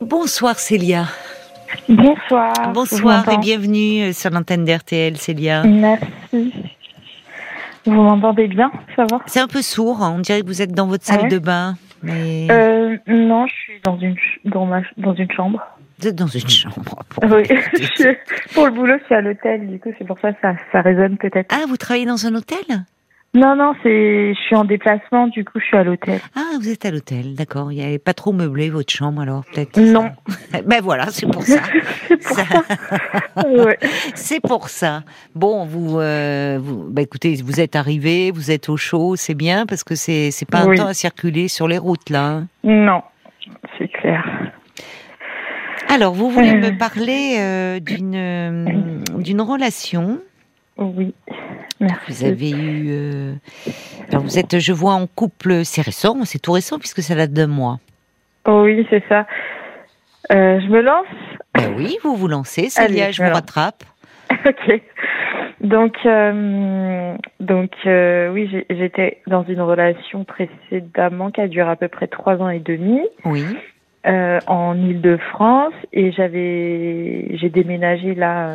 Bonsoir Célia. Bonsoir. Bonsoir et bienvenue sur l'antenne d'RTL Célia. Merci. Vous m'entendez bien Ça va? C'est un peu sourd, hein. on dirait que vous êtes dans votre salle Ah ouais de bain. Mais euh, Non, je suis dans une, dans ma, dans une chambre. vous êtes dans une chambre. Oui. Pour le boulot, je suis à l'hôtel, du coup, c'est pour ça que ça, ça résonne peut-être. Ah, vous travaillez dans un hôtel? Non, non, c'est, je suis en déplacement, du coup, je suis à l'hôtel. Ah, vous êtes à l'hôtel, d'accord. Il n'y avait pas trop meublé votre chambre alors peut-être Non. Ben voilà, c'est pour ça. c'est pour Ça- ça. Ouais. C'est pour ça. Bon, vous, euh, vous bah écoutez, vous êtes arrivé, vous êtes au chaud, c'est bien parce que c'est c'est pas un temps à circuler sur les routes là. hein. Non, c'est clair. Alors, vous voulez Euh. me parler euh, d'une euh, d'une relation Oui. Merci. Vous avez eu. euh, Alors, vous êtes, je vois, en couple. C'est récent, c'est tout récent puisque ça date d'un mois. Oh oui, c'est ça. Euh, je me lance? Ben oui, vous vous lancez, Célia, Allez, je vous rattrape. Ok. Donc, euh, donc euh, oui, j'étais dans une relation précédemment qui a duré à peu près trois ans et demi Oui, en Île-de-France et j'avais, j'ai déménagé là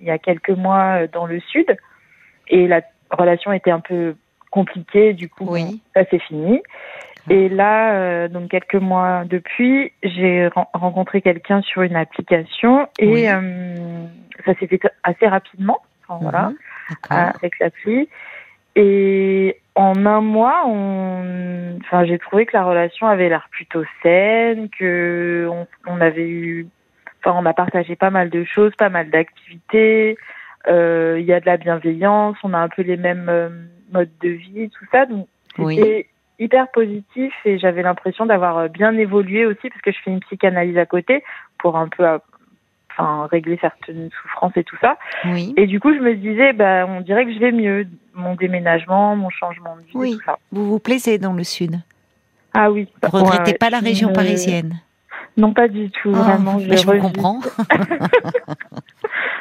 il y a quelques mois dans le sud et la relation était un peu compliquée. Du coup, Oui. ça c'est fini. Et là, euh, donc quelques mois depuis, j'ai ren- rencontré quelqu'un sur une application et Oui. euh, ça s'est fait assez rapidement. Enfin, voilà Mhm, d'accord. avec l'appli. Et en un mois, on... enfin, j'ai trouvé que la relation avait l'air plutôt saine, que on, on avait eu, enfin, on a partagé pas mal de choses, pas mal d'activités. Euh, Il y a de la bienveillance, on a un peu les mêmes euh, modes de vie, tout ça. Donc, c'était Oui. hyper positif et j'avais l'impression d'avoir euh, bien évolué aussi parce que je fais une psychanalyse à côté pour un peu, enfin, régler certaines souffrances et tout ça. Oui, Et du coup, je me disais, bah, on dirait que je vais mieux. Mon déménagement, mon changement de vie, Oui. tout ça. vous vous plaisez dans le sud? Ah oui. Vous regrettez Ouais, ouais. pas la région Euh, parisienne? Non, pas du tout, Ah, vraiment. mais je vous comprends.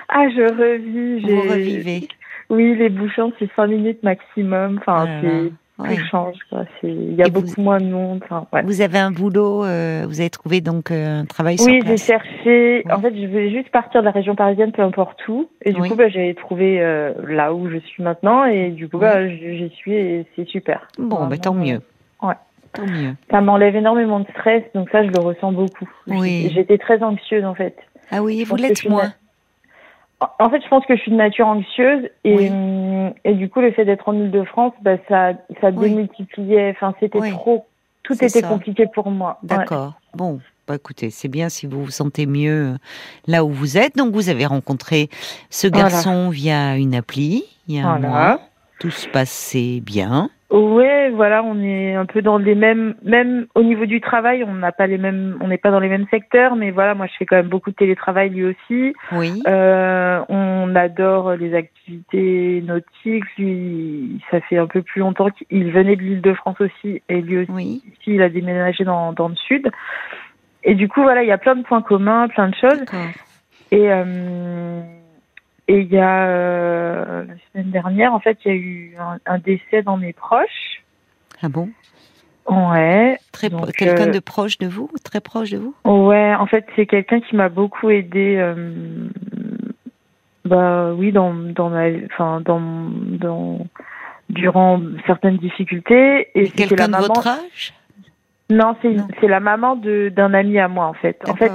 Ah, je revis. Vous revivez. Oui, les bouchons, c'est 5 minutes maximum. Enfin, Oh là c'est... là. Oui. Tout change, quoi. Il y a Et vous- beaucoup moins de monde. Enfin, ouais. Vous avez un boulot, euh, vous avez trouvé donc euh, un travail sur Oui, j'ai cherché. En fait, je voulais juste partir de la région parisienne, peu importe où. Et du Oui. coup, bah, j'ai trouvé euh, là où je suis maintenant. Et du coup, Oui. bah, j'y suis et c'est super. Bon, Vraiment, ben tant mieux. Ouais. Tant mieux. Ça m'enlève énormément de stress, donc ça, je le ressens beaucoup. Oui. J'étais très anxieuse, en fait. Ah oui, vous l'êtes moins. En- fait, je pense que je suis de nature anxieuse et, Oui. hum, et du coup, le fait d'être en Ile-de-France, bah, ça, ça Oui. démultipliait. Enfin, c'était Oui. trop. Tout était ça. compliqué pour moi. Ouais. D'accord. Bon, bah écoutez, c'est bien si vous vous sentez mieux euh, là où vous êtes. Donc vous avez rencontré ce Voilà. garçon via une appli il y a un mois. Tout se passait bien. Ouais, voilà, on est un peu dans les mêmes, même au niveau du travail, on n'a pas les mêmes, on n'est pas dans les mêmes secteurs, mais voilà, moi je fais quand même beaucoup de télétravail lui aussi. Oui. Euh, on adore les activités nautiques. Lui, ça fait un peu plus longtemps qu'il venait de l'Île-de-France aussi, et lui aussi, Oui. il a déménagé dans, dans le sud. Et du coup, voilà, il y a plein de points communs, plein de choses. Et euh, et il y a euh, la semaine dernière, en fait, il y a eu un, un décès dans mes proches. Ah bon? Ouais. Très quelqu'un euh, de proche de vous, très proche de vous? Ouais, en fait, c'est quelqu'un qui m'a beaucoup aidé. euh, bah oui, dans dans ma, enfin dans dans durant certaines difficultés. Et Quelqu'un de maman. votre âge? Non, c'est c'est la maman de d'un ami à moi en fait. En fait,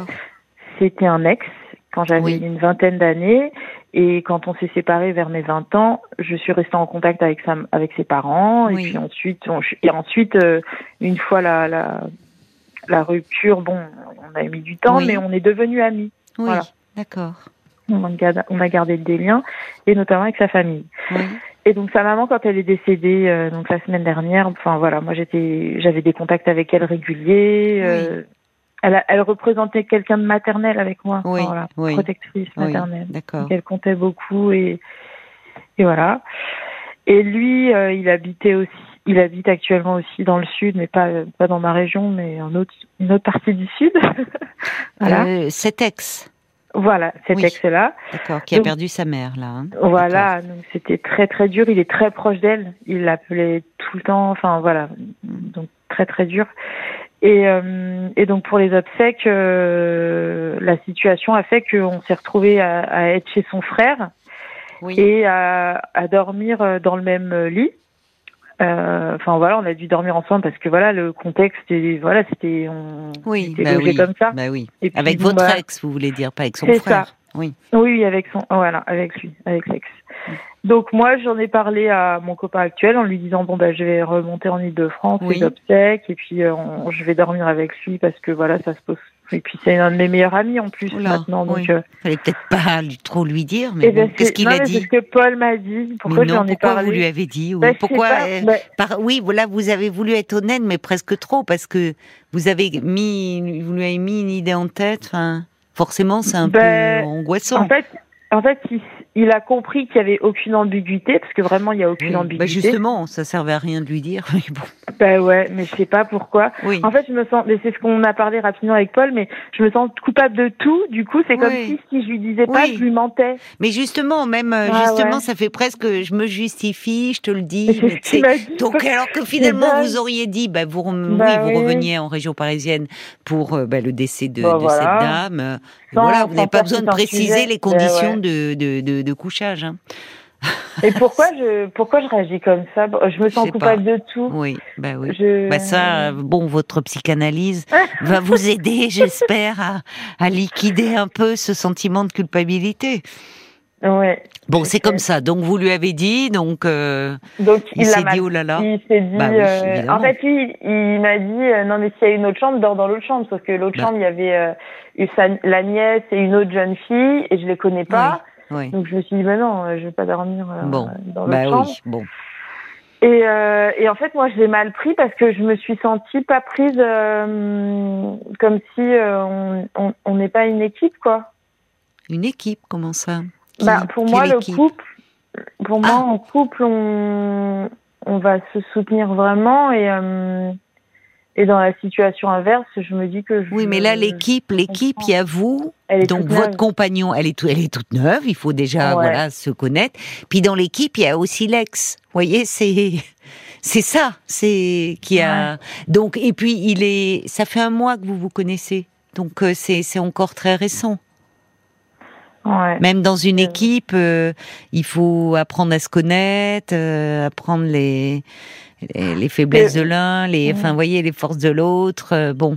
c'était un ex quand j'avais Oui. une vingtaine d'années et quand on s'est séparés vers mes 20 ans, je suis restée en contact avec sa avec ses parents Oui. et puis ensuite on, et ensuite euh, une fois la la la rupture, bon, on a mis du temps, Oui. mais on est devenus amis. Oui. Voilà. D'accord. On a, gardé, on a gardé des liens, et notamment avec sa famille. Oui. Et donc sa maman, quand elle est décédée, euh, donc la semaine dernière, enfin voilà, moi j'étais, j'avais des contacts avec elle réguliers. euh, elle, représentait quelqu'un de maternel avec moi, Oui. voilà, Oui. protectrice Oui. maternelle. D'accord. Donc elle comptait beaucoup et et voilà. Et lui, euh, il habitait aussi, il habite actuellement aussi dans le sud, mais pas pas dans ma région, mais en autre, une autre partie du sud. voilà, Euh, cet ex, voilà, cet oui. ex-là. d'accord, qui a perdu sa mère là. hein. Voilà, donc c'était très très dur. Il est très proche d'elle. Il l'appelait tout le temps. Enfin voilà, donc très très dur. Et, euh, et donc pour les obsèques, euh, la situation a fait qu'on s'est retrouvé à, à, être chez son frère Oui. et à, à dormir dans le même lit. Euh, Enfin voilà, on a dû dormir ensemble parce que voilà le contexte, et, voilà c'était on Oui, était bah oui. comme ça. Bah oui. Puis, Avec votre bah, ex, vous voulez dire, pas avec son frère. ça. Oui. Oui, avec son, voilà, avec lui, avec l'ex. Donc moi, j'en ai parlé à mon copain actuel en lui disant bon bah je vais remonter en Ile-de-France, Oui. les obsèques, et puis euh, on- je vais dormir avec lui parce que voilà, ça se pose. Et puis c'est un de mes meilleurs amis en plus Oula, maintenant, donc. oui. euh, Fallait peut-être pas lui- trop lui dire, mais eh ben, qu'est-ce qu'il a dit C'est ce que Paul m'a dit. Pourquoi j'en ai pourquoi parlé? vous lui avez dit oui, Bah, sais Pourquoi pas, euh, bah, par- Oui, voilà, vous avez voulu être honnête, mais presque trop, parce que vous avez mis, vous lui avez mis une idée en tête. Forcément, c'est un Ben, peu angoissant. En fait, en fait, il, a compris qu'il y avait aucune ambiguïté parce que vraiment il y a aucune Oui. Bah, ambiguïté. justement, ça servait à rien de lui dire. Mais bon, Bah ouais, mais je sais pas pourquoi. oui. En fait, je me sens, mais c'est ce qu'on a parlé rapidement avec Paul, mais je me sens coupable de tout. Du coup, c'est comme si si je lui disais pas, je lui mentais. Mais justement, même euh, Ah, justement, ouais. ça fait presque, je me justifie, je te le dis. Mais mais. Donc alors que finalement vous auriez dit, bah, vous, Bah oui, vous reveniez en région parisienne pour euh, bah, le décès de, Bah de voilà. cette dame. Sans- voilà, vous n'avez pas besoin de préciser sujet. les Bah conditions ouais. de, de, de, de couchage. Hein. Et pourquoi je, pourquoi je réagis comme ça? Je me sens coupable de tout. Oui, bah oui. Je... Bah ça, bon, votre psychanalyse va vous aider, j'espère, à, à liquider un peu ce sentiment de culpabilité. Ouais. Bon, c'est comme ça. Donc vous lui avez dit, donc euh, Donc il, s'est dit oh là là. Il s'est dit. Bah oui, euh, en fait, lui, il m'a dit euh, non mais s'il y a une autre chambre, dors dans l'autre chambre. Sauf que l'autre Bah. chambre, il y avait euh, eu sa- la nièce et une autre jeune fille et je les connais pas. Oui. Donc je me suis dit bah non, euh, je vais pas dormir euh, Bon. dans l'autre Bah chambre. oui, bon. Et, euh, et en fait, moi, je l'ai mal pris parce que je me suis sentie pas prise euh, comme si euh, on- n'est pas une équipe, quoi. Une équipe, comment ça? Qui- Bah, pour moi, le couple, pour moi, Ah. en couple, on, on va se soutenir vraiment et et dans la situation inverse, je me dis que je, Oui, mais là, l'équipe, l'équipe, il y a vous, elle est donc votre neuve. compagnon, elle est, tout- elle est toute neuve, il faut déjà Ouais. voilà se connaître. Puis dans l'équipe, il y a aussi l'ex. Vous voyez, c'est c'est ça, c'est qui a donc et puis il est, ça fait un mois que vous vous connaissez, donc euh, c'est c'est encore très récent. Ouais. Même dans une Euh. équipe, euh, il faut apprendre à se connaître, euh, apprendre les les, les faiblesses de l'un, les, enfin, vous voyez, les forces de l'autre. euh, bon,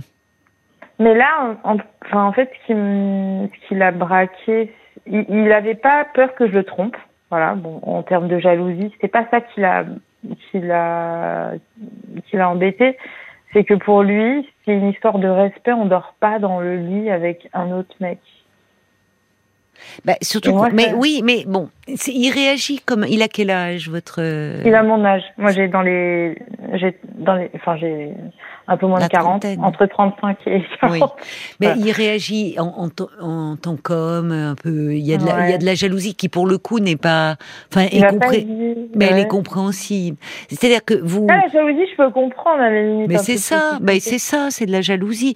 Mais là, en, en- enfin, en fait, ce qui, l'a braqué, il, il avait pas peur que je le trompe. Voilà, bon, en termes de jalousie, c'était pas ça qui l'a, qui l'a, qui l'a embêté. C'est que pour lui, c'est une histoire de respect. On dort pas dans le lit avec un autre mec. Bah, surtout, moi, mais oui, mais bon, il réagit comme, il a quel âge votre Il a mon âge. Moi, j'ai dans les, j'ai dans les, enfin, j'ai un peu moins La de 40, trentaine. entre 35 et 40. Oui. Mais Voilà. il réagit en, en, tant- en tant qu'homme, un peu. Il y, a de la, Ouais. il y a de la jalousie qui, pour le coup, n'est pas. Enfin, est Il compré- dit. mais elle est compréhensible. C'est-à-dire que vous. Ah, la jalousie, je peux comprendre à la limite. mais c'est ça, ben c'est ça, c'est de la jalousie.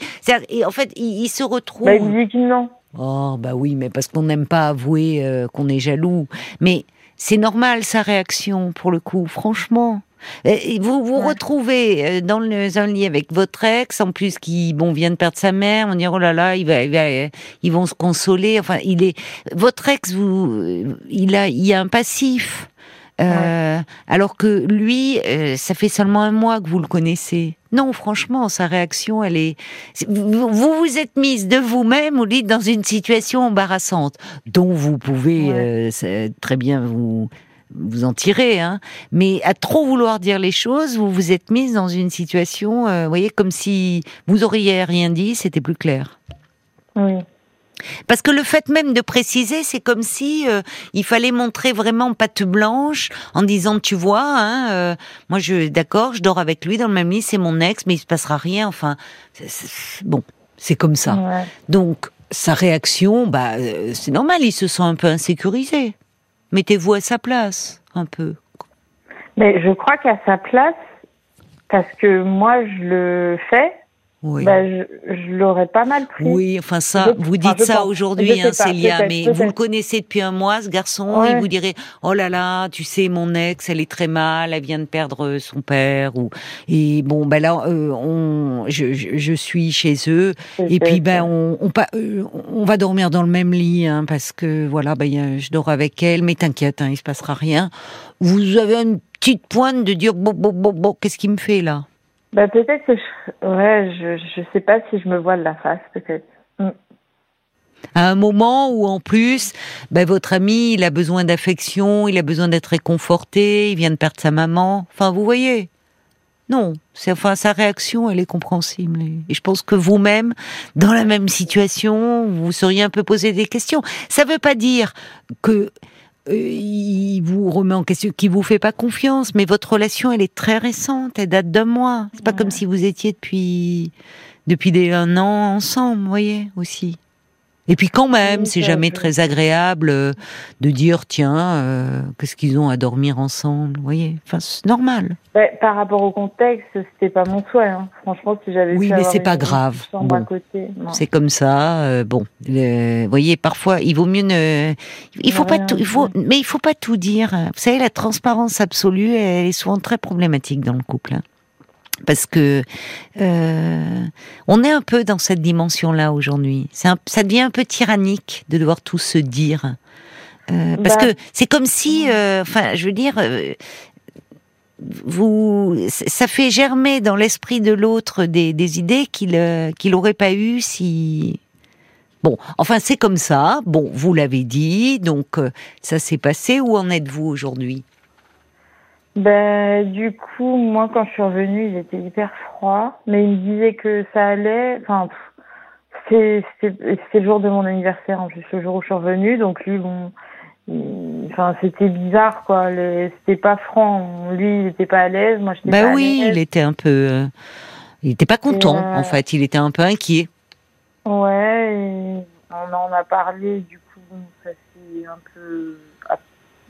Et en fait, il, il se retrouve. Bah, il me dit que non. Oh, bah oui, mais parce qu'on n'aime pas avouer euh, qu'on est jaloux. Mais c'est normal sa réaction, pour le coup, franchement. Et Vous vous Ouais. retrouvez euh, dans le- un lit avec votre ex, en plus qui bon vient de perdre sa mère, on dit oh là là, il va, il va- ils vont se consoler. Enfin, il est votre ex, vous, euh, il a, il y a un passif, Euh, alors que lui, euh, ça fait seulement un mois que vous le connaissez. Non, franchement, sa réaction, elle est. Vous vous, êtes mise de vous-même, vous dites, dans une situation embarrassante, dont vous pouvez Ouais. euh, très bien vous vous en tirer, hein. Mais à trop vouloir dire les choses, vous vous êtes mise dans une situation, vous voyez, comme si vous auriez rien dit, c'était plus clair. Oui. Parce que le fait même de préciser, c'est comme si euh, il fallait montrer vraiment patte blanche en disant, tu vois, hein, euh, moi je, d'accord, je dors avec lui dans le même lit, c'est mon ex, mais il se passera rien. Enfin, bon, c'est comme ça. Ouais. Donc sa réaction, bah, euh, c'est normal, il se sent un peu insécurisé. Mettez-vous à sa place, un peu. Mais je crois qu'à sa place, parce que moi je le fais, Oui. Bah, je, je l'aurais pas mal pris. Oui, enfin ça, Je- vous dites ça aujourd'hui, hein, pas, Célia, mais vous le connaissez depuis un mois, ce garçon, Ouais. il vous dirait, oh là là, tu sais, mon ex, elle est très mal, elle vient de perdre son père, ou et bon, ben là, euh, on, je, je, je suis chez eux, et puis ben on, on, euh, on va dormir dans le même lit, hein, parce que voilà, ben je dors avec elle, mais t'inquiète, hein, il se passera rien. Vous avez une petite pointe de dire, bon, bon, bon, bon, qu'est-ce qu'il me fait là? Bah, peut-être que je, ouais, je, je sais pas si je me vois de la face, peut-être. à un moment où en plus, ben, votre ami, il a besoin d'affection, il a besoin d'être réconforté, il vient de perdre sa maman. Enfin, vous voyez. Non, c'est enfin sa réaction, elle est compréhensible. Et je pense que vous-même, dans la même situation, vous seriez un peu posé des questions. Ça veut pas dire que il vous remet en question, qu'il vous fait pas confiance, mais votre relation, elle est très récente, elle date d'un mois. C'est pas Ouais. comme si vous étiez depuis depuis des un an ensemble, vous voyez aussi. Et puis quand même, c'est jamais très agréable euh, de dire tiens, euh, qu'est-ce qu'ils ont à dormir ensemble, vous voyez? Enfin, c'est normal. Ouais, par rapport au contexte, c'était pas mon souhait. Hein. Franchement, si j'avais Oui, mais c'est pas grave. Bon. C'est comme ça. euh, bon, vous voyez, parfois, il vaut mieux ne. Il faut pas tout. Il faut, mais il faut pas tout dire. Vous savez, la transparence absolue, elle est souvent très problématique dans le couple. hein. Parce que euh, on est un peu dans cette dimension-là aujourd'hui. Ça devient un peu tyrannique de devoir tout se dire. Euh, parce Bah. que c'est comme si, euh, enfin, je veux dire, vous, ça fait germer dans l'esprit de l'autre des, des idées qu'il qu'il aurait pas eu si. Bon, enfin c'est comme ça. Bon, vous l'avez dit, donc ça s'est passé. Où en êtes-vous aujourd'hui? Ben, du coup, moi, quand je suis revenue, il était hyper froid, mais il me disait que ça allait. Enfin, c'était le jour de mon anniversaire, en plus, le jour où je suis revenue. Donc, lui, bon, il- enfin, c'était bizarre, quoi. C'était pas franc. Lui, il était pas à l'aise. Moi, j'étais Bah pas oui, à il était un peu. euh, il était pas content euh, en fait. Il était un peu inquiet. Ouais, et on en a parlé, du coup, ça s'est un peu.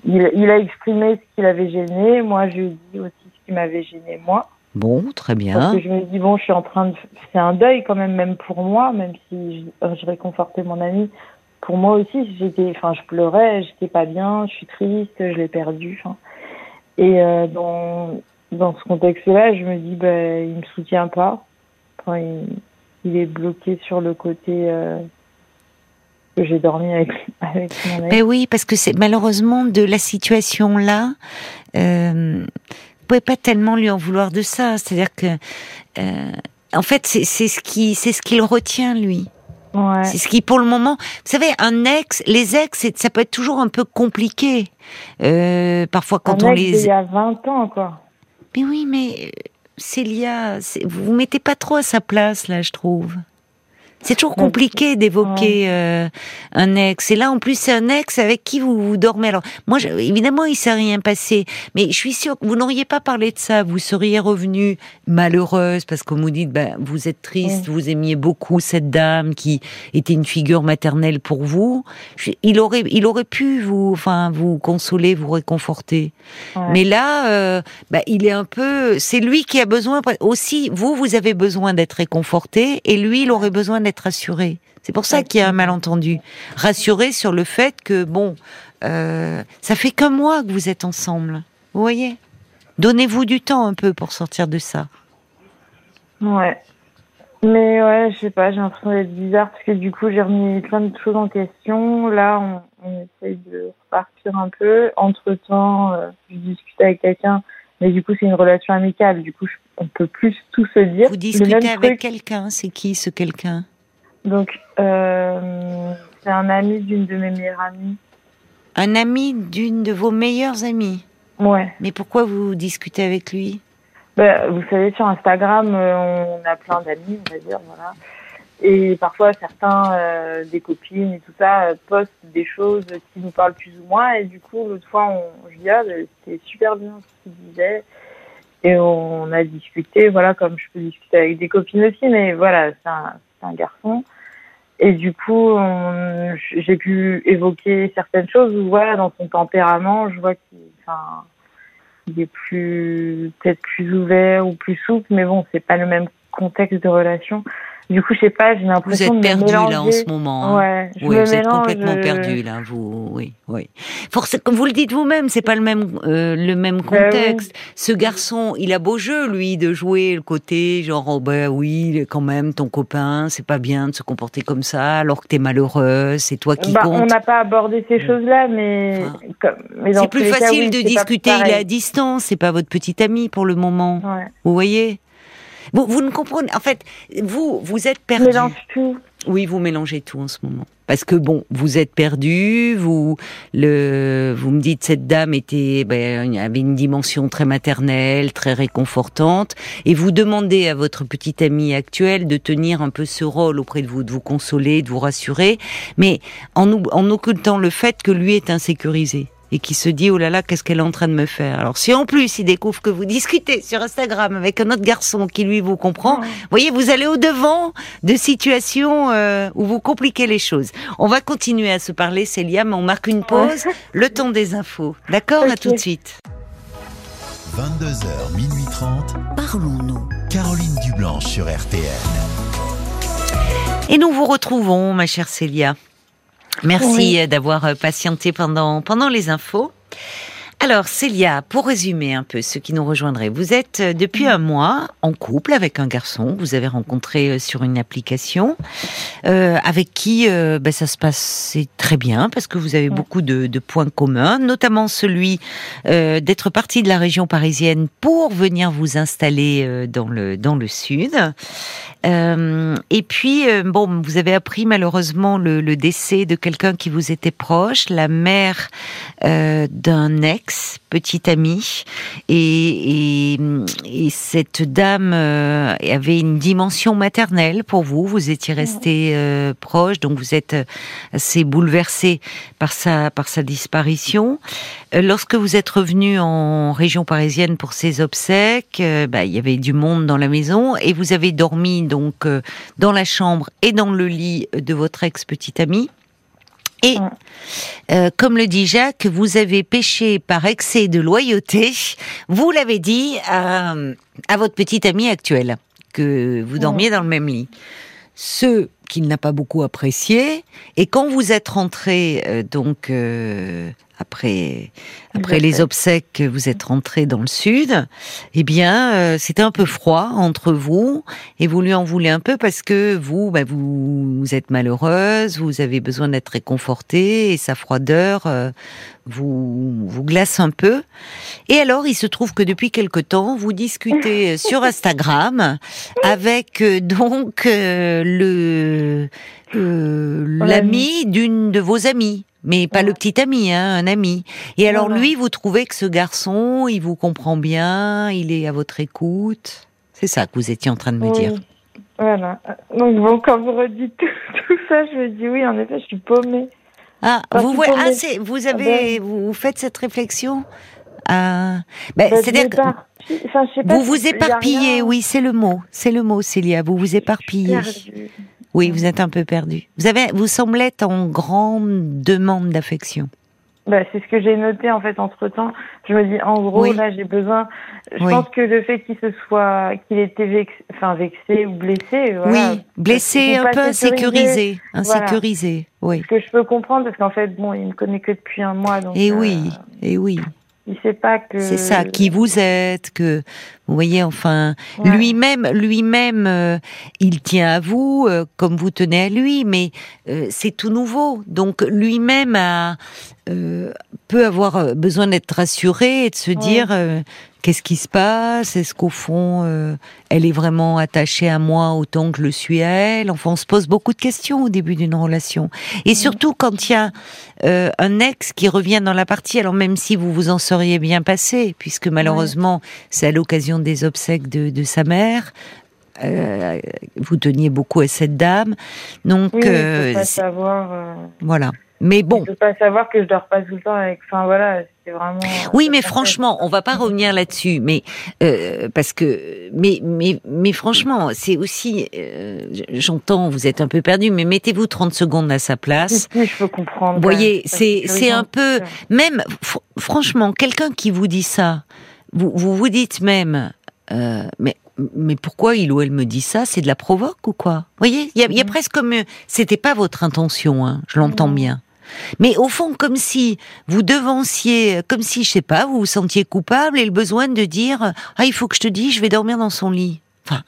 Il, il a exprimé ce qui l'avait gêné. Moi, je lui ai dit aussi ce qui m'avait gêné, moi. Bon, très Parce bien. que je me dis, bon, je suis en train de. C'est un deuil quand même, même pour moi, même si je, je réconfortais mon ami. Pour moi aussi, j'étais. Enfin, je pleurais, j'étais pas bien, je suis triste, je l'ai perdu. Enfin. Et euh, dans, dans ce contexte-là, je me dis, ben, il me soutient pas. Enfin, il, il est bloqué sur le côté euh, que j'ai dormi avec, avec mon ami. Ben oui, parce que c'est malheureusement de la situation là. Euh, vous pouvez pas tellement lui en vouloir de ça. C'est-à-dire que, euh, en fait, c'est ce qui, c'est ce qu'il retient lui. Ouais. C'est ce qui, pour le moment, vous savez, un ex, les ex, ça peut être toujours un peu compliqué. Euh, parfois, quand un on d'il les, y a 20 ans, quoi. mais oui, mais euh, Célia, vous vous mettez pas trop à sa place là, je trouve. C'est toujours compliqué d'évoquer euh, un ex. Et là, en plus, c'est un ex avec qui vous, vous dormez. Alors, moi, je- évidemment, il s'est rien passé. Mais je suis sûre que vous n'auriez pas parlé de ça. Vous seriez revenue malheureuse parce que vous dites, ben, vous êtes triste, vous aimiez beaucoup cette dame qui était une figure maternelle pour vous. Je- Il aurait, il aurait pu vous, enfin, vous consoler, vous réconforter. Mais là, euh, bah, il est un peu. C'est lui qui a besoin aussi. Vous, vous avez besoin d'être réconforté, et lui, il aurait besoin d'être rassuré. C'est pour ça qu'il y a un malentendu. Rassuré sur le fait que bon, euh, ça fait qu'un mois que vous êtes ensemble. Vous voyez? Donnez-vous du temps un peu pour sortir de ça. Ouais. Mais ouais, je sais pas, j'ai l'impression d'être bizarre parce que du coup, j'ai remis plein de choses en question. Là, on, on essaye de repartir un peu. Entre temps, je discute avec quelqu'un, mais du coup, c'est une relation amicale. Du coup, je- on peut plus tout se dire. Vous discutez avec quelqu'un. C'est qui ce quelqu'un? Donc, euh, c'est un ami d'une de mes meilleures amies. Un ami d'une de vos meilleures amies. Ouais. Mais pourquoi vous discutez avec lui? Bah, vous savez, sur Instagram, euh, on a plein d'amis, on va dire, voilà. Et parfois, certains, euh, des copines et tout ça, postent des choses qui nous parlent plus ou moins. Et du coup, l'autre fois, on, je dis, ah, bah, c'était super bien ce qu'il disait. Et on a discuté, voilà, comme je peux discuter avec des copines aussi, mais voilà, c'est un, un garçon. Et du coup, j'ai pu évoquer certaines choses où, voilà, dans son tempérament, je vois qu'il, est plus, peut-être plus ouvert ou plus souple, mais bon, c'est pas le même contexte de relation. Du coup, je sais pas, j'ai l'impression Vous êtes perdu là en ce moment. Hein. Ouais, oui, vous êtes complètement perdu là. Vous, oui, oui. Comme vous le dites vous-même, c'est pas le même euh, le même bah contexte. Ce garçon, il a beau jeu lui de jouer le côté genre oh ben oui, quand même ton copain, c'est pas bien de se comporter comme ça alors que t'es malheureuse, c'est toi qui bah, compte. On n'a pas abordé ces choses-là, mais, mais c'est plus facile de discuter. Il est à distance, c'est pas votre petit ami pour le moment. Ouais. Vous voyez? Vous, vous ne comprenez. En fait, vous, vous êtes perdu. Mélange tout. Oui, vous mélangez tout en ce moment. Parce que bon, vous êtes perdu, vous le, vous me dites cette dame était, ben, avait une dimension très maternelle, très réconfortante, et vous demandez à votre petite amie actuelle de tenir un peu ce rôle auprès de vous, de vous consoler, de vous rassurer, mais en, en occultant le fait que lui est insécurisé et qui se dit oh là là qu'est-ce qu'elle est en train de me faire. Alors si en plus il découvre que vous discutez sur Instagram avec un autre garçon qui lui vous comprend, vous voyez vous allez au devant de situations euh, où vous compliquez les choses. On va continuer à se parler Célia, mais on marque une pause, le temps des infos. D'accord, à tout de suite. 22h minuit 30. Parlons-nous. Caroline Dublanche sur RTN. Et nous vous retrouvons, ma chère Célia. Merci euh, d'avoir euh, patienté pendant, pendant les infos. Alors, Célia, pour résumer un peu ceux qui nous rejoindraient, vous êtes euh, depuis un mois en couple avec un garçon que vous avez rencontré sur une application, euh, avec qui euh, ben, ça se passe très bien parce que vous avez beaucoup de, de points communs, notamment celui euh, d'être parti de la région parisienne pour venir vous installer dans le dans le sud. et puis, bon, vous avez appris malheureusement le, le décès de quelqu'un qui vous était proche, la mère d'un ex petite amie, et, et, cette dame euh, avait une dimension maternelle pour vous. Vous étiez resté euh, proche, donc vous êtes assez bouleversé par sa par sa disparition. Euh, lorsque vous êtes revenu en région parisienne pour ses obsèques, bah, il y avait du monde dans la maison et vous avez dormi donc dans la chambre et dans le lit de votre ex petite amie. Et euh, comme le dit Jacques, vous avez péché par excès de loyauté. Vous l'avez dit à, à, votre petite amie actuelle que vous dormiez dans le même lit. Ce qu'il n'a pas beaucoup apprécié. Et quand vous êtes rentré euh, donc euh, après après les obsèques, vous êtes rentré dans le sud. Eh bien, euh, c'était un peu froid entre vous et vous lui en voulez un peu parce que vous, bah, vous, vous, êtes malheureuse, vous avez besoin d'être réconfortée et sa froideur euh, vous vous glace un peu. Et alors, il se trouve que depuis quelque temps, vous discutez sur Instagram avec euh, donc le l'ami d'une de vos amies mais pas le petit ami, hein, un ami. Et alors lui, vous trouvez que ce garçon, il vous comprend bien, il est à votre écoute. C'est ça que vous étiez en train de me dire. Voilà. Donc bon, quand vous redites tout, ça, je me dis oui, en effet, je suis paumée. Ah, vous, voyez, ah, vous avez, vous faites cette réflexion? Ah, ben, bah, c'est-à-dire que vous vous éparpillez, oui, c'est le mot, c'est le mot, Célia. Vous vous éparpillez. Oui, vous êtes un peu perdu. Vous avez, vous semblez être en grande demande d'affection. Bah, c'est ce que j'ai noté en fait entre temps. Je me dis en gros là j'ai besoin. Je pense que le fait qu'il se soit qu'il était vexé, enfin vexé ou blessé. Voilà, oui, blessé, un peu insécurisé, insécurisé. Oui. Ce que je peux comprendre parce qu'en fait bon il me connaît que depuis un mois donc. Et oui, euh, et oui. Il sait pas que. C'est ça, qui vous êtes, que vous voyez, enfin, lui-même, lui-même, euh, il tient à vous euh, comme vous tenez à lui, mais euh, c'est tout nouveau. Donc lui-même a peut avoir besoin d'être rassuré et de se dire qu'est-ce qui se passe? Est-ce qu'au fond, euh, elle est vraiment attachée à moi autant que je le suis à elle? Enfin, on se pose beaucoup de questions au début d'une relation. Et surtout quand il y a euh, un ex qui revient dans la partie, alors même si vous vous en seriez bien passé, puisque malheureusement, c'est à l'occasion des obsèques de, de sa mère, euh, vous teniez beaucoup à cette dame. Donc, oui, pas savoir. Voilà. Mais bon. Je peux pas savoir que je dors pas tout le temps avec. Enfin voilà, c'est vraiment. Oui, mais franchement, on va pas revenir là-dessus, mais euh, parce que, mais mais mais franchement, c'est aussi. Euh, J'entends, vous êtes un peu perdu, mais mettez-vous 30 secondes à sa place. Oui, je peux comprendre. Vous voyez, c'est c'est un peu même franchement, quelqu'un qui vous dit ça, vous vous vous dites même, euh, mais mais pourquoi il ou elle me dit ça? C'est de la provoque ou quoi? Vous voyez, il y a, y a Mhm. presque comme euh, c'était pas votre intention, hein, je l'entends Non. bien. Mais au fond, comme si vous devanciez, comme si je sais pas, vous vous sentiez coupable et le besoin de dire ah il faut que je te dise, je vais dormir dans son lit. Enfin,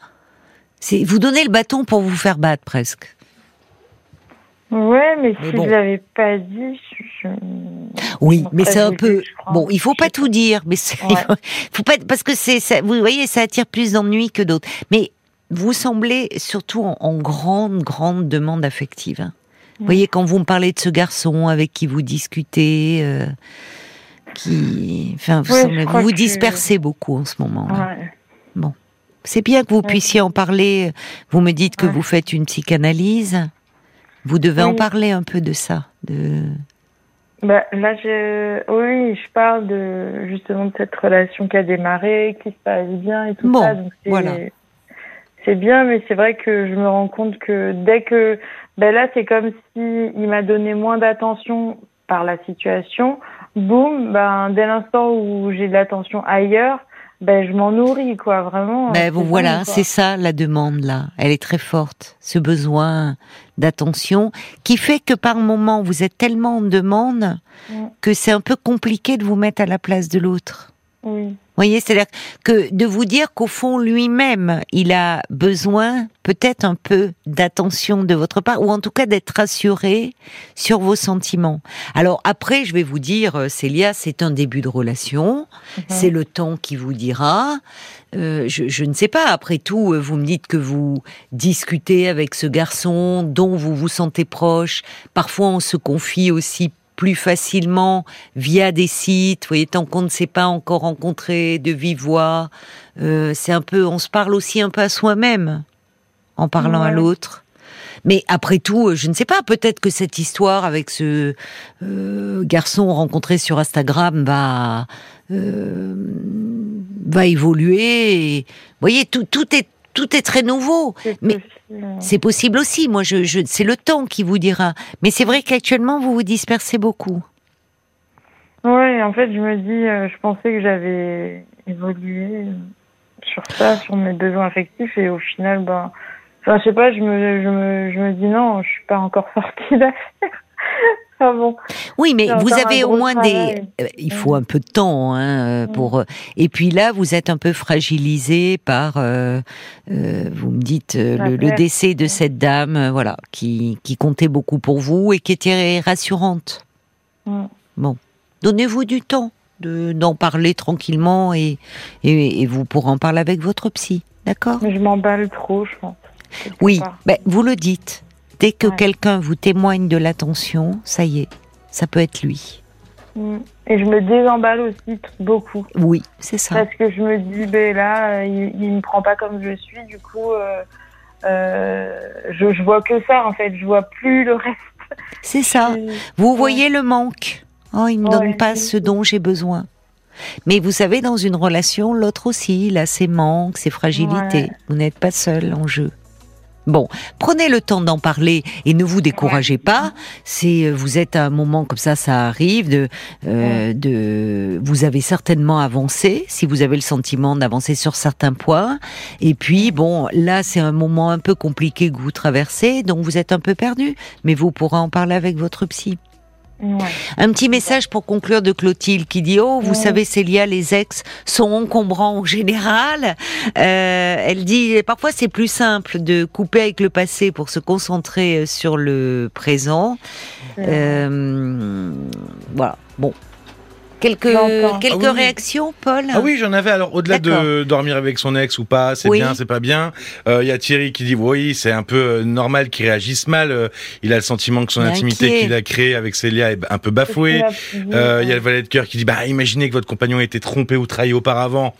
c'est vous donnez le bâton pour vous faire battre presque. Ouais, mais, Mais si bon. je l'avais pas dit, je... Oui, mais c'est un peu bon. Il faut pas tout dire, mais Ouais. faut pas parce que c'est ça, vous voyez, ça attire plus d'ennuis que d'autres. Mais vous semblez surtout en, en grande, grande demande affective. hein. Vous voyez, quand vous me parlez de ce garçon avec qui vous discutez, euh, qui, enfin, vous, semblez- vous vous que- dispersez beaucoup en ce moment. là Ouais. C'est bien que vous Ouais. puissiez en parler. Vous me dites que Ouais. vous faites une psychanalyse. Vous devez en parler un peu de ça. De... Bah, là, je... oui, je parle de justement de cette relation qui a démarré, qui se passe bien et tout Bon, ça. Donc voilà. C'est bien, mais c'est vrai que je me rends compte que dès que ben là, c'est comme si il m'a donné moins d'attention par la situation. Boum, ben dès l'instant où j'ai de l'attention ailleurs, ben je m'en nourris quoi, vraiment. Ben, vous voilà, c'est ça la demande là. Elle est très forte, ce besoin d'attention qui fait que par moment vous êtes tellement en demande Mm. que c'est un peu compliqué de vous mettre à la place de l'autre. Oui. Vous voyez, c'est-à-dire que de vous dire qu'au fond lui-même, il a besoin peut-être un peu d'attention de votre part, ou en tout cas d'être rassuré sur vos sentiments. Alors après, je vais vous dire, euh, Célia, c'est un début de relation, c'est le temps qui vous dira. Euh, je, je ne sais pas. Après tout, euh, vous me dites que vous discutez avec ce garçon dont vous vous sentez proche. Parfois, on se confie aussi plus facilement via des sites. Vous voyez, tant qu'on ne s'est pas encore rencontré de vive voix, euh, c'est un peu, on se parle aussi un peu à soi-même en parlant à l'autre. Mais après tout, euh, je ne sais pas, peut-être que cette histoire avec ce euh, garçon rencontré sur Instagram va euh, va évoluer. Et, vous voyez, tout, tout est tout est très nouveau. Mais-. C'est possible aussi. Moi, je, je c'est le temps qui vous dira. Mais c'est vrai qu'actuellement, vous vous dispersez beaucoup. Ouais, en fait, je me dis, euh, je pensais que j'avais évolué sur ça, sur mes besoins affectifs, et au final, ben, enfin, je sais pas, je me, je me, je me dis non, je suis pas encore sortie d'affaire. Ah bon. Oui, mais vous avez au moins travail. des. euh, il faut un peu de temps hein, euh, Mm. pour. euh, Et puis là, vous êtes un peu fragilisé par. euh, euh, vous me dites le, décès de cette dame, voilà, qui qui comptait beaucoup pour vous et qui était rassurante. Mm. Donnez-vous du temps de d'en parler tranquillement et, et et vous pourrez en parler avec votre psy, d'accord? Mais je m'emballe trop, je pense. Oui, ben, vous le dites. Dès que Ouais. quelqu'un vous témoigne de l'attention, ça y est, ça peut être lui. Mm. Et je me désemballe aussi beaucoup. Oui, c'est ça. Parce que je me dis, ben là, euh, il, il me prend pas comme je suis, du coup, euh, euh, je, je vois que ça, en fait. Je vois plus le reste. C'est ça. Et- Vous Ouais. voyez le manque. Oh, il me Ouais, donne pas ce dont j'ai besoin. Mais vous savez, dans une relation, l'autre aussi, il a ses manques, ses fragilités. Vous n'êtes pas seul en jeu. Bon, prenez le temps d'en parler et ne vous découragez pas. C'est, euh, vous êtes à un moment comme ça, ça arrive. De, euh, de, vous avez certainement avancé, si vous avez le sentiment d'avancer sur certains points. Et puis, bon, là, c'est un moment un peu compliqué que vous traversez, donc vous êtes un peu perdu. Mais vous pourrez en parler avec votre psy. Ouais. Un petit message pour conclure de Clotilde qui dit Oh, vous Ouais. savez, Célia, les ex sont encombrants en général. Euh, elle dit Parfois, c'est plus simple de couper avec le passé pour se concentrer euh, sur le présent. Euh, voilà. Bon. Quelques, J'entends. quelques Ah oui, réactions, Paul Ah oui, j'en avais. Alors, au-delà de dormir avec son ex ou pas, c'est Oui. bien, c'est pas bien. Euh, Il y a Thierry qui dit oui, c'est un peu euh, normal qu'il réagisse mal. Euh, il a le sentiment que son intimité qu'il a créée avec Célia est un peu bafouée. Euh, Il y a le valet de cœur qui dit bah imaginez que votre compagnon ait été trompé ou trahi auparavant.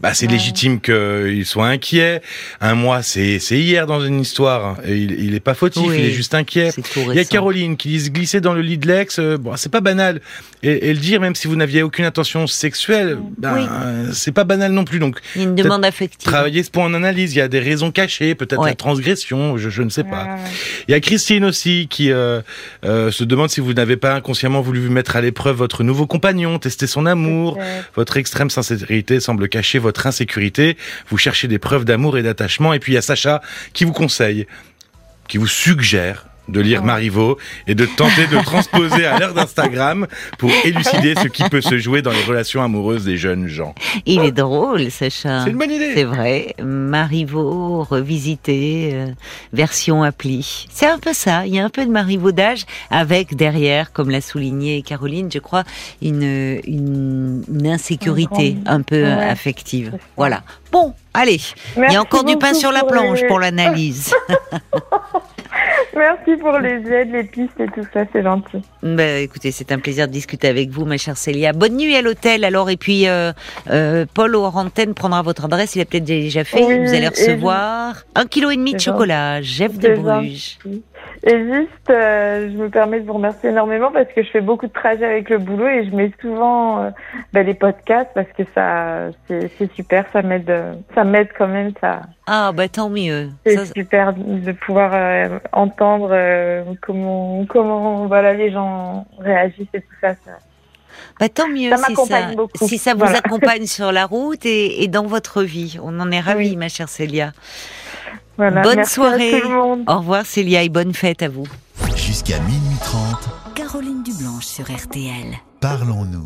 Bah c'est Ouais. légitime qu'il soit inquiet. Un mois c'est c'est hier dans une histoire. Et il, il est pas fautif, Oui. il est juste inquiet. Il y a. Caroline qui dit se glisser dans le lit de l'ex. euh, bon c'est pas banal. Et, et le dire même si vous n'avez n'aviez aucune intention sexuelle, ben, Oui. euh, c'est pas banal non plus. Donc, Il y a une demande affective. travaillez ce point en analyse. Il y a des raisons cachées, peut-être Ouais. la transgression, je, je ne sais pas. Ouais. Il y a Christine aussi qui euh, euh, se demande si vous n'avez pas inconsciemment voulu mettre à l'épreuve votre nouveau compagnon, tester son amour. Votre extrême sincérité semble cacher votre insécurité. Vous cherchez des preuves d'amour et d'attachement. Et puis il y a Sacha qui vous conseille, qui vous suggère de lire Ouais. Marivaux et de tenter de transposer à l'ère d'Instagram pour élucider ce qui peut se jouer dans les relations amoureuses des jeunes gens. Il est drôle, Sacha. C'est une bonne idée. C'est vrai. Marivaux, revisité, euh, version appli. C'est un peu ça. Il y a un peu de marivaudage avec derrière, comme l'a souligné Caroline, je crois, une, une, une insécurité un peu Ouais, ça. Voilà. Bon, allez. Il y Merci a encore du pain sur la planche les- pour l'analyse. Merci pour les aides, les pistes et tout ça, c'est gentil. Ben, écoutez, c'est un plaisir de discuter avec vous, ma chère Célia. Bonne nuit à l'hôtel, alors. Et puis, euh, euh, Paul au antenne prendra votre adresse. Il a peut-être déjà fait. Oui, vous allez recevoir un kilo et demi de chocolat, Jeff de Bruges. Et juste, euh, je me permets de vous remercier énormément parce que je fais beaucoup de trajets avec le boulot et je mets souvent euh, bah, les podcasts parce que ça, c'est super, ça m'aide, euh, ça m'aide quand même, ça, Ah, bah tant mieux. c'est Ça, super de pouvoir euh, entendre comment, comment, voilà, les gens réagissent et tout ça. ça. bah, tant mieux Ça si ça, m'accompagne beaucoup. si ça vous Voilà. accompagne sur la route et, et dans votre vie. On en est ravis, Oui. ma chère Célia. Voilà. Bonne Merci soirée. à tout le monde. Au revoir, Célia, et bonne fête à vous. Jusqu'à minuit 30, Caroline Dublanche sur RTL. parlons-nous.